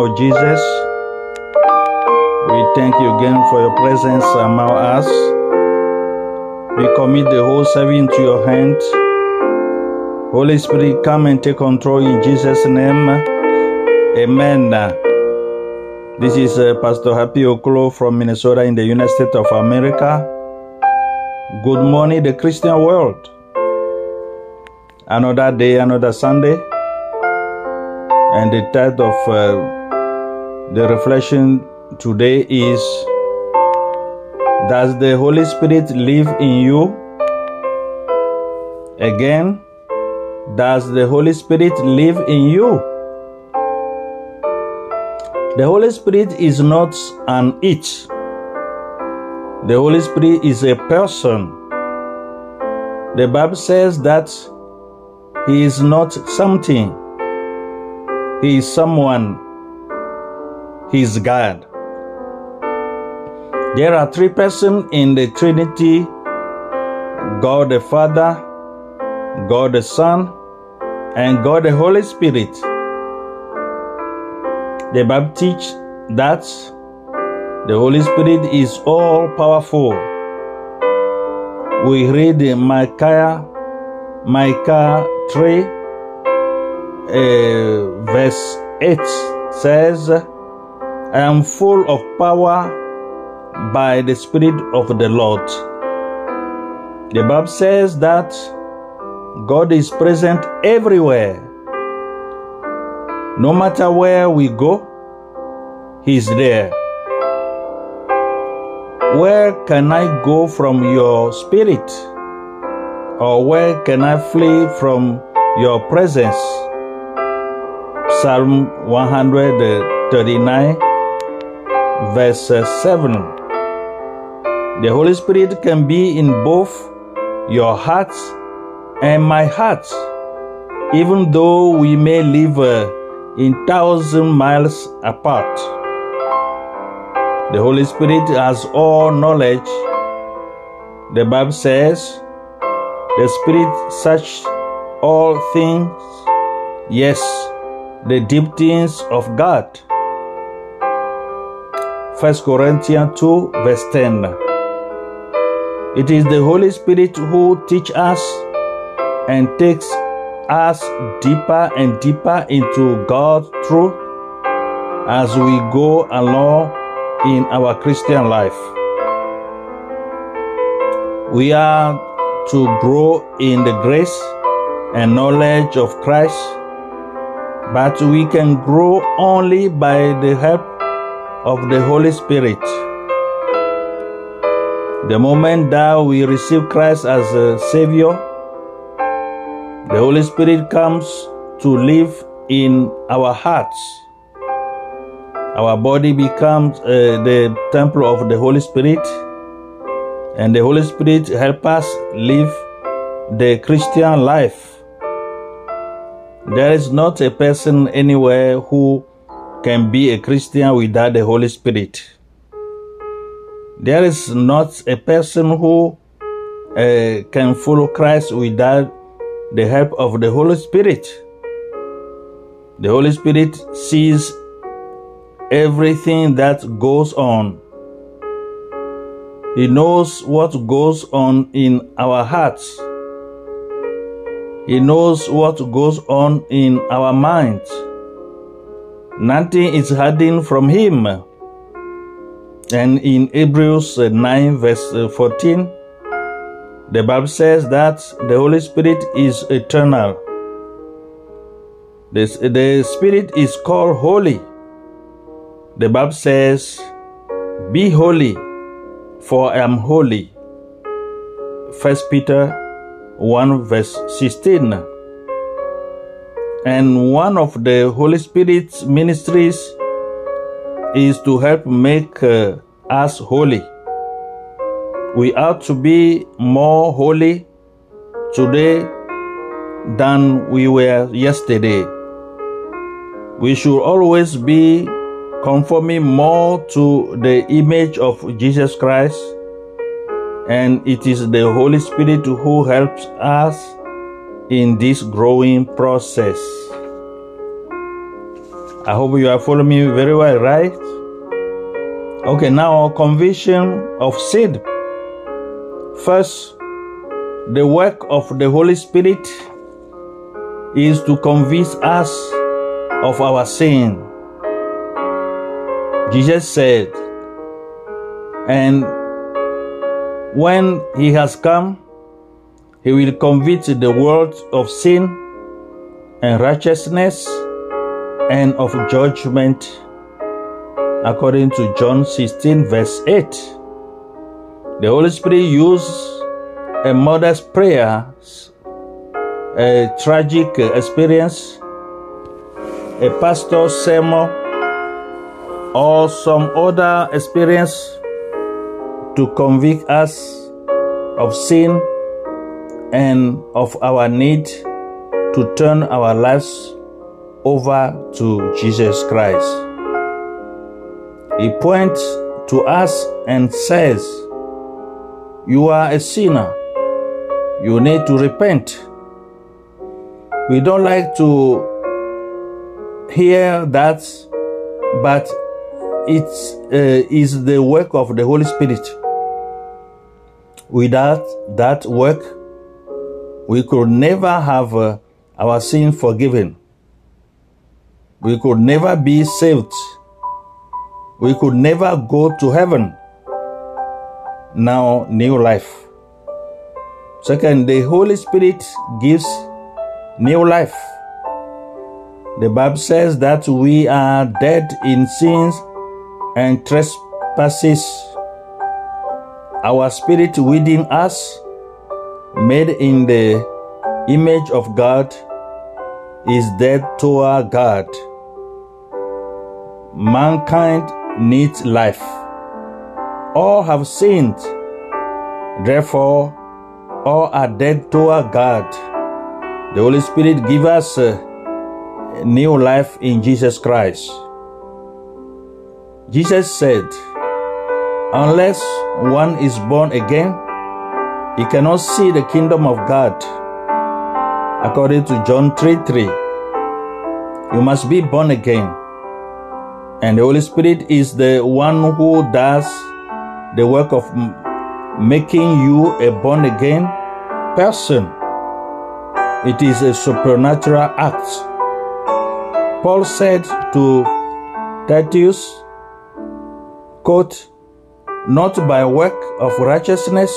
Lord Jesus. We thank you again for your presence among us. We commit the whole service into your hand. Holy Spirit, come and take control in Jesus' name. Amen. This is uh, Pastor Happy Oklo from Minnesota in the United States of America. Good morning, the Christian world. Another day, another Sunday. And the title of uh, the reflection today is Does the Holy Spirit live in you? Again, does the Holy Spirit live in you? The Holy Spirit is not an it. The Holy Spirit is a person. The Bible says that He is not something, He is someone. He is God. There are three persons in the Trinity God the Father, God the Son, and God the Holy Spirit. The Bible teaches that the Holy Spirit is all powerful. We read in Micah, Micah 3, uh, verse 8 says, I am full of power by the Spirit of the Lord. The Bible says that God is present everywhere. No matter where we go, He's there. Where can I go from your spirit? Or where can I flee from your presence? Psalm 139, verse 7. The Holy Spirit can be in both your heart and my heart, even though we may live uh, in thousand miles apart. The Holy Spirit has all knowledge. The Bible says, the Spirit searches all things, yes, the deep things of God. 1 Corinthians 2, verse 10. It is the Holy Spirit who teaches us and takes us deeper and deeper into God's truth as we go along in our Christian life. We are to grow in the grace and knowledge of Christ, but we can grow only by the help of the Holy Spirit. The moment that we receive Christ as a Savior, the Holy Spirit comes to live in our hearts. Our body becomes uh, the temple of the Holy Spirit, and the Holy Spirit helps us live the Christian life. There is not a person anywhere who can be a Christian without the Holy Spirit. There is not a person who uh, can follow Christ without the help of the Holy Spirit. The Holy Spirit sees everything that goes on. He knows what goes on in our hearts. He knows what goes on in our minds. Nothing is hidden from Him. And in Hebrews uh, 9, verse uh, 14, the Bible says that the Holy Spirit is eternal. The, the Spirit is called holy. The Bible says, Be holy, for I am holy. 1 Peter 1, verse 16. And one of the Holy Spirit's ministries is to help make uh, us holy. We ought to be more holy today than we were yesterday. We should always be conforming more to the image of Jesus Christ, and it is the Holy Spirit who helps us in this growing process. I hope you are following me very well, right? Okay, now conviction of sin. First, the work of the Holy Spirit is to convince us of our sin. Jesus said, and when he has come, he will convict the world of sin and righteousness and of judgment, according to John 16, verse 8. The Holy Spirit used a mother's prayer, a tragic experience, a pastor's sermon, or some other experience to convict us of sin and of our need to turn our lives over to Jesus Christ. He points to us and says, You are a sinner. You need to repent. We don't like to hear that, but it uh, is the work of the Holy Spirit. Without that work, we could never have uh, our sin forgiven. We could never be saved. We could never go to heaven. Now, new life. Second, the Holy Spirit gives new life. The Bible says that we are dead in sins and trespasses. Our spirit within us, made in the image of God, is dead toward God. Mankind needs life. All have sinned, therefore, all are dead toward God. The Holy Spirit give us a new life in Jesus Christ. Jesus said, Unless one is born again, he cannot see the kingdom of God. According to John 3 3, you must be born again. And the Holy Spirit is the one who does the work of making you a born again person. It is a supernatural act. Paul said to Titus, quote, not by work of righteousness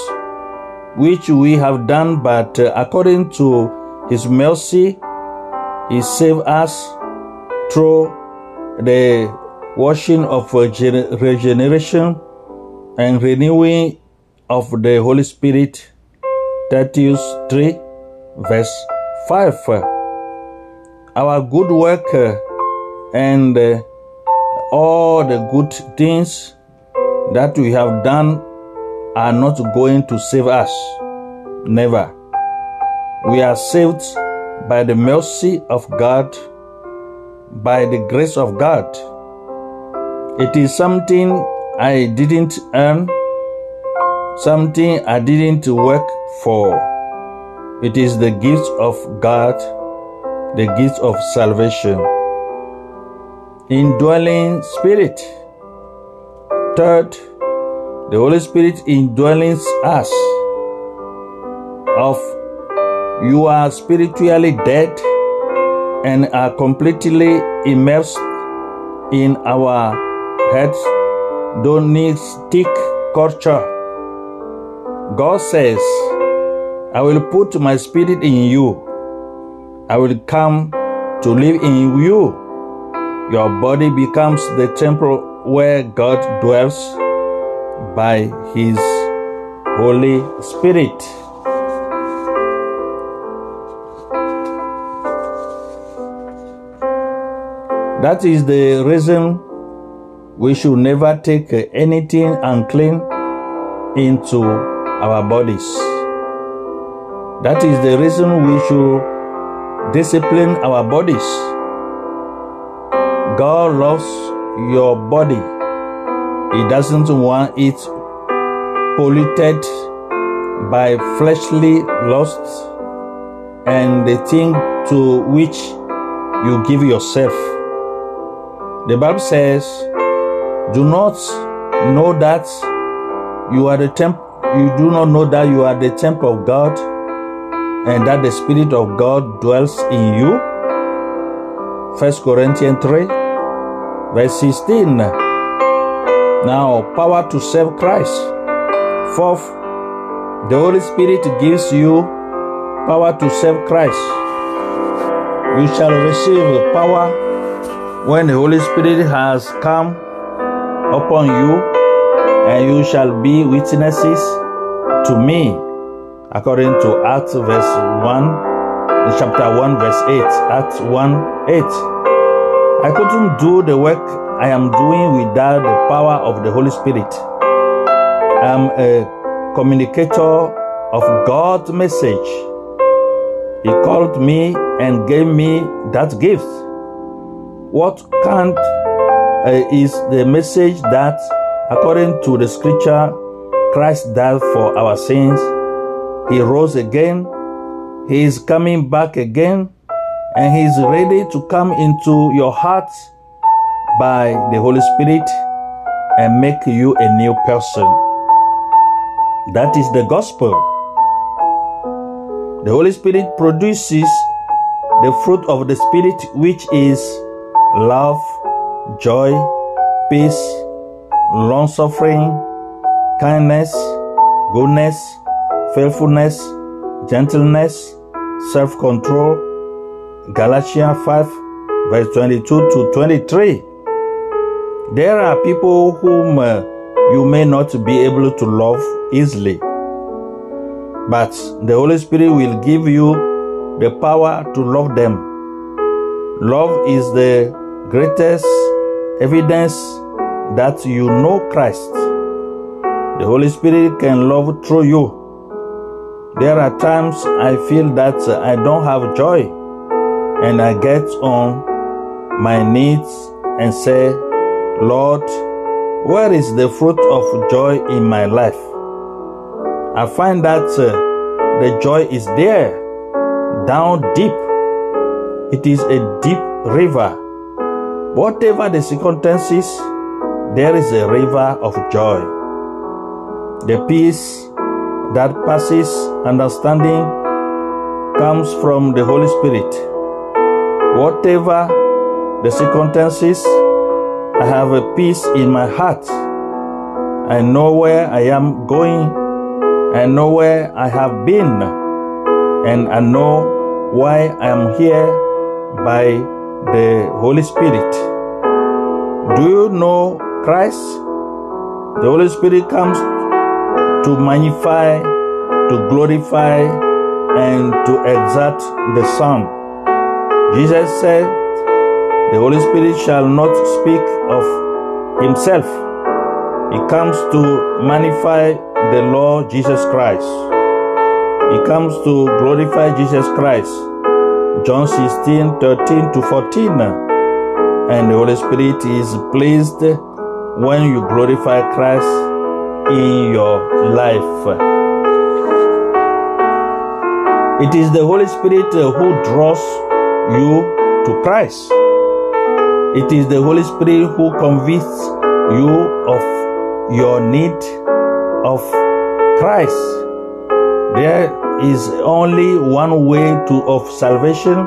which we have done, but uh, according to his mercy, he saved us through the washing of regeneration and renewing of the Holy Spirit. Titus 3, verse 5. Our good work uh, and uh, all the good things that we have done are not going to save us. Never. We are saved by the mercy of God, by the grace of God. It is something I didn't earn, something I didn't work for. It is the gift of God, the gift of salvation. Indwelling Spirit. Third, the Holy Spirit indwelling us. Of you are spiritually dead and are completely immersed in our heads. Don't need stick culture. God says, I will put my spirit in you. I will come to live in you. Your body becomes the temple where God dwells by His Holy Spirit. That is the reason we should never take anything unclean into our bodies. That is the reason we should discipline our bodies. God loves your body. He doesn't want it polluted by fleshly lusts and the thing to which you give yourself. The Bible says, Do not know that you are the temp you do not know that you are the temple of God and that the Spirit of God dwells in you. First Corinthians 3, verse 16. Uh, now, power to serve Christ. Fourth, the Holy Spirit gives you power to serve Christ. You shall receive power when the Holy Spirit has come upon you, and you shall be witnesses to me, according to Acts verse 1, chapter 1, verse 8. Acts 1 8. I couldn't do the work I am doing without the power of the Holy Spirit. I am a communicator of God's message. He called me and gave me that gift. What kind uh, is the message that, according to the scripture, Christ died for our sins? He rose again. He is coming back again. And He is ready to come into your heart by the Holy Spirit and make you a new person. That is the gospel. The Holy Spirit produces the fruit of the Spirit, which is love, joy, peace, long suffering, kindness, goodness, faithfulness, gentleness, self control. Galatians 5, verse 22 to 23. There are people whom uh, you may not be able to love easily, but the Holy Spirit will give you the power to love them. Love is the greatest evidence that you know Christ. The Holy Spirit can love through you. There are times I feel that I don't have joy, and I get on my knees and say, Lord, where is the fruit of joy in my life? I find that uh, the joy is there, down deep. It is a deep river. Whatever the circumstances, there is a river of joy. The peace that passes understanding comes from the Holy Spirit. Whatever the circumstances, I have a peace in my heart. I know where I am going. I know where I have been. And I know why I am here by the Holy Spirit. Do you know Christ? The Holy Spirit comes to magnify, to glorify, and to exalt the Son. Jesus said, The Holy Spirit shall not speak of himself. He comes to magnify the Lord Jesus Christ. He comes to glorify Jesus Christ. John 16, 13 to 14. And the Holy Spirit is pleased when you glorify Christ in your life. It is the Holy Spirit who draws you to Christ. It is the Holy Spirit who convinces you of your need of Christ. There is only one way to of salvation,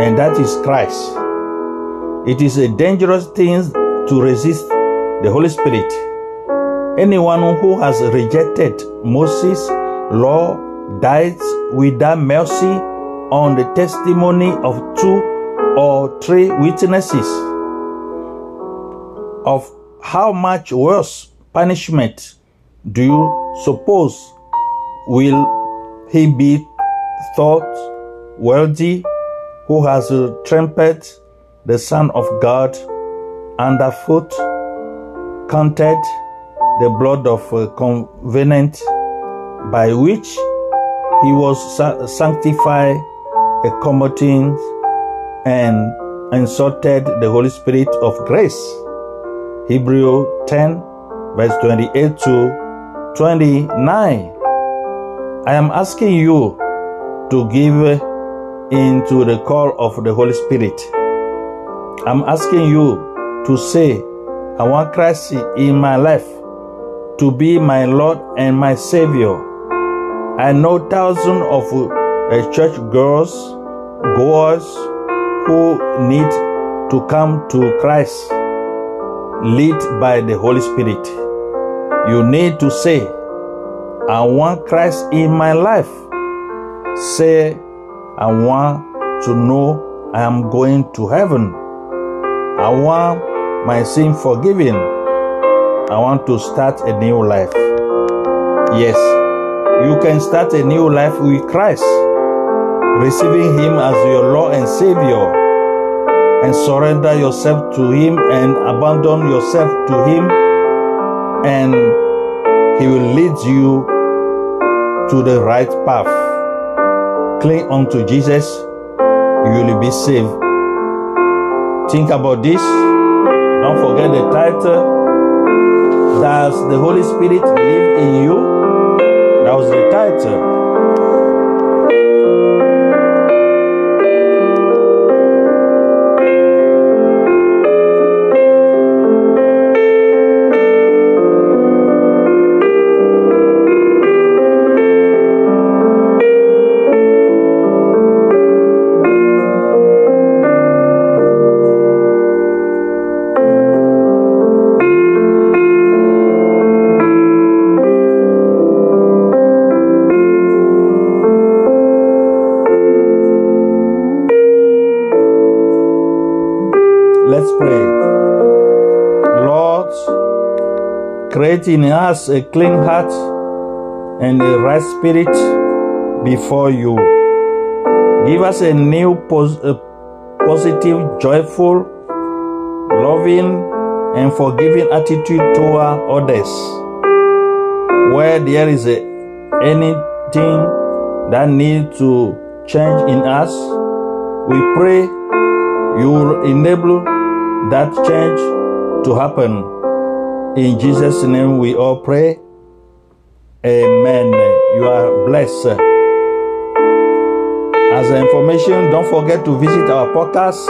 and that is Christ. It is a dangerous thing to resist the Holy Spirit. Anyone who has rejected Moses' law dies without mercy on the testimony of two or three witnesses of how much worse punishment do you suppose will he be thought worthy who has trampled the Son of God underfoot, counted the blood of a covenant by which he was sanctified, accommodating and insulted the Holy Spirit of grace. Hebrew 10, verse 28 to 29. I am asking you to give into the call of the Holy Spirit. I'm asking you to say, I want Christ in my life to be my Lord and my Savior. I know thousands of uh, church girls, goers who need to come to Christ, lead by the Holy Spirit. You need to say, I want Christ in my life. Say, I want to know I am going to heaven. I want my sin forgiven. I want to start a new life. Yes, you can start a new life with Christ, receiving Him as your Lord and Savior, and surrender yourself to Him and abandon yourself to Him, and He will lead you to the right path. Cling unto Jesus, you will be saved. Think about this. Don't forget the title. Does the Holy Spirit live in you? That was the title. Create in us a clean heart and a right spirit before you. Give us a new pos- a positive, joyful, loving, and forgiving attitude toward others. Where there is a, anything that needs to change in us, we pray you will enable that change to happen. In Jesus' name we all pray. Amen. You are blessed. As information, don't forget to visit our podcast.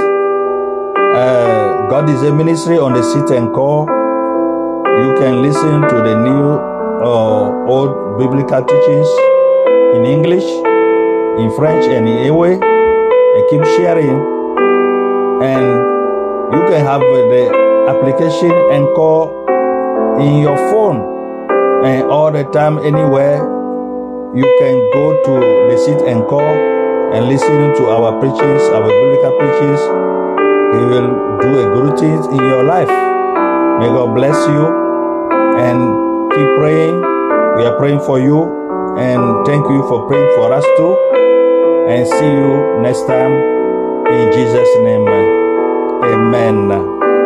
Uh, God is a ministry on the seat and call. You can listen to the new uh, old biblical teachings in English, in French, and in Ewe, and keep sharing and you can have the application and call in your phone. And all the time anywhere you can go to the seat and call and listen to our preachings our biblical preachings. He will do a good thing in your life. May god bless you and keep praying. We are praying for you and thank you for praying for us too. And see you next time. In Jesus' name, amen.